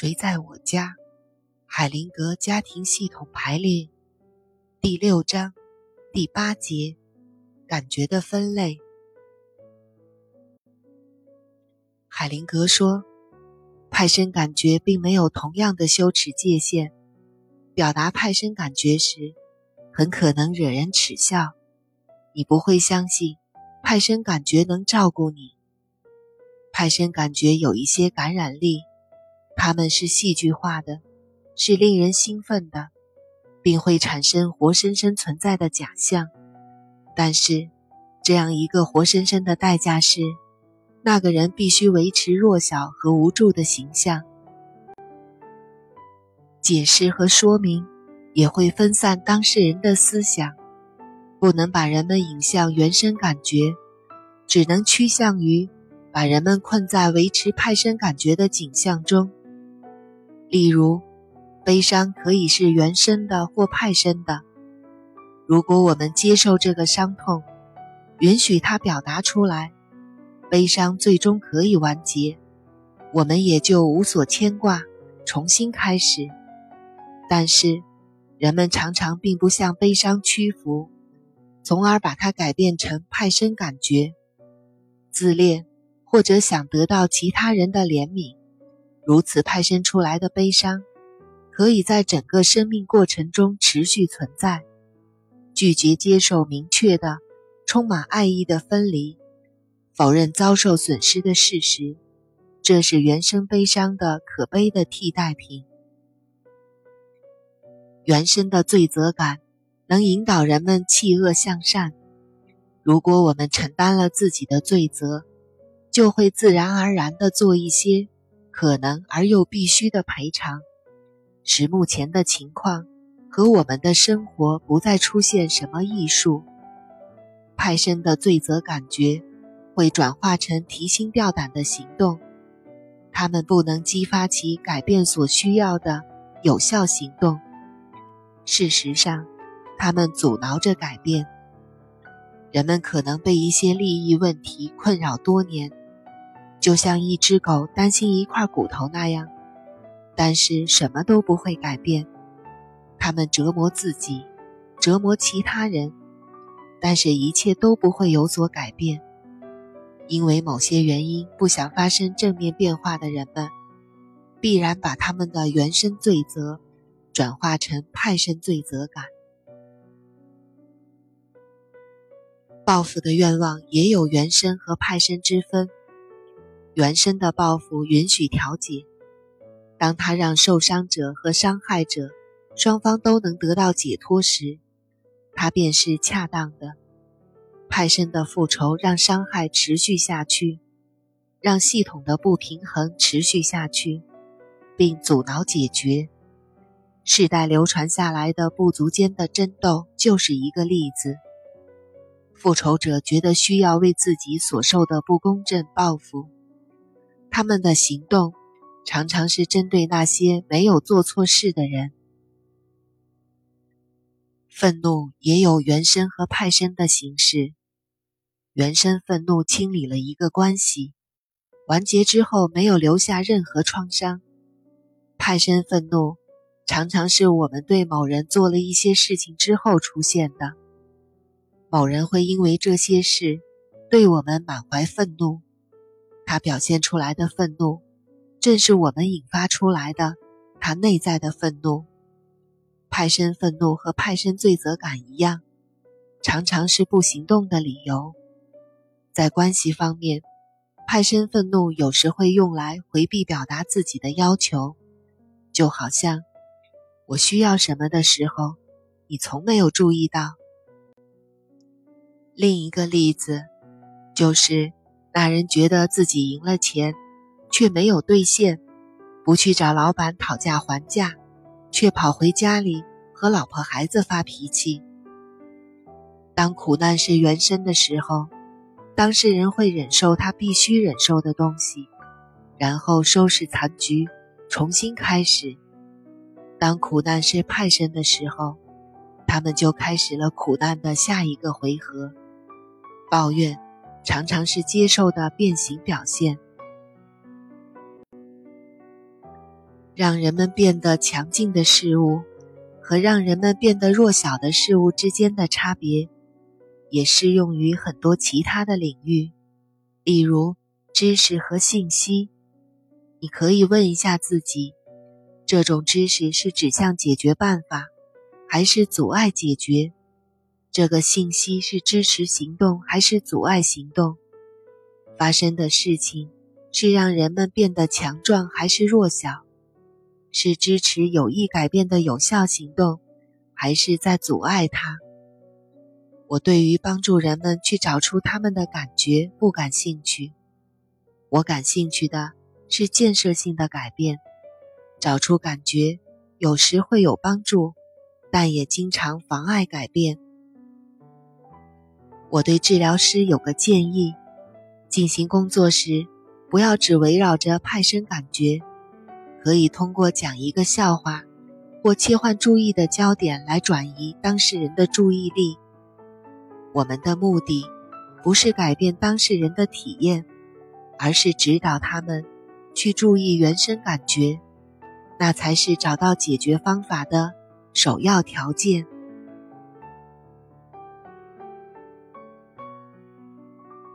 谁在我家？海灵格家庭系统排列第六章第八节：感觉的分类。海灵格说，派生感觉并没有同样的羞耻界限。表达派生感觉时，很可能惹人耻笑。你不会相信派生感觉能照顾你。派生感觉有一些感染力。他们是戏剧化的，是令人兴奋的，并会产生活生生存在的假象。但是，这样一个活生生的代价是，那个人必须维持弱小和无助的形象。解释和说明也会分散当事人的思想，不能把人们引向原生感觉，只能趋向于把人们困在维持派生感觉的景象中。例如，悲伤可以是原生的或派生的。如果我们接受这个伤痛，允许它表达出来，悲伤最终可以完结，我们也就无所牵挂，重新开始。但是，人们常常并不向悲伤屈服，从而把它改变成派生感觉、自恋，或者想得到其他人的怜悯。如此派生出来的悲伤，可以在整个生命过程中持续存在。拒绝接受明确的、充满爱意的分离，否认遭受损失的事实，这是原生悲伤的可悲的替代品。原生的罪责感能引导人们弃恶向善。如果我们承担了自己的罪责，就会自然而然地做一些。可能而又必须的赔偿，使目前的情况和我们的生活不再出现什么艺术。派生的罪责感觉会转化成提心吊胆的行动，他们不能激发其改变所需要的有效行动。事实上，他们阻挠着改变。人们可能被一些利益问题困扰多年。就像一只狗担心一块骨头那样，但是什么都不会改变。他们折磨自己，折磨其他人，但是一切都不会有所改变。因为某些原因不想发生正面变化的人们，必然把他们的原生罪责转化成派生罪责感。报复的愿望也有原生和派生之分。原生的报复允许调解，当他让受伤者和伤害者双方都能得到解脱时，它便是恰当的。派生的复仇让伤害持续下去，让系统的不平衡持续下去，并阻挠解决。世代流传下来的部族间的争斗就是一个例子。复仇者觉得需要为自己所受的不公正报复。他们的行动常常是针对那些没有做错事的人。愤怒也有原生和派生的形式。原生愤怒清理了一个关系，完结之后没有留下任何创伤。派生愤怒常常是我们对某人做了一些事情之后出现的。某人会因为这些事对我们满怀愤怒。他表现出来的愤怒，正是我们引发出来的他内在的愤怒。派生愤怒和派生罪责感一样，常常是不行动的理由。在关系方面，派生愤怒有时会用来回避表达自己的要求，就好像我需要什么的时候，你从没有注意到。另一个例子就是。那人觉得自己赢了钱，却没有兑现，不去找老板讨价还价，却跑回家里和老婆孩子发脾气。当苦难是原身的时候，当事人会忍受他必须忍受的东西，然后收拾残局，重新开始。当苦难是派生的时候，他们就开始了苦难的下一个回合，抱怨。常常是接受的变形表现。让人们变得强劲的事物和让人们变得弱小的事物之间的差别，也适用于很多其他的领域，例如知识和信息。你可以问一下自己：这种知识是指向解决办法，还是阻碍解决？这个信息是支持行动还是阻碍行动？发生的事情是让人们变得强壮还是弱小？是支持有意改变的有效行动，还是在阻碍它？我对于帮助人们去找出他们的感觉不感兴趣。我感兴趣的是建设性的改变。找出感觉有时会有帮助，但也经常妨碍改变。我对治疗师有个建议：进行工作时，不要只围绕着派生感觉，可以通过讲一个笑话，或切换注意的焦点来转移当事人的注意力。我们的目的不是改变当事人的体验，而是指导他们去注意原生感觉，那才是找到解决方法的首要条件。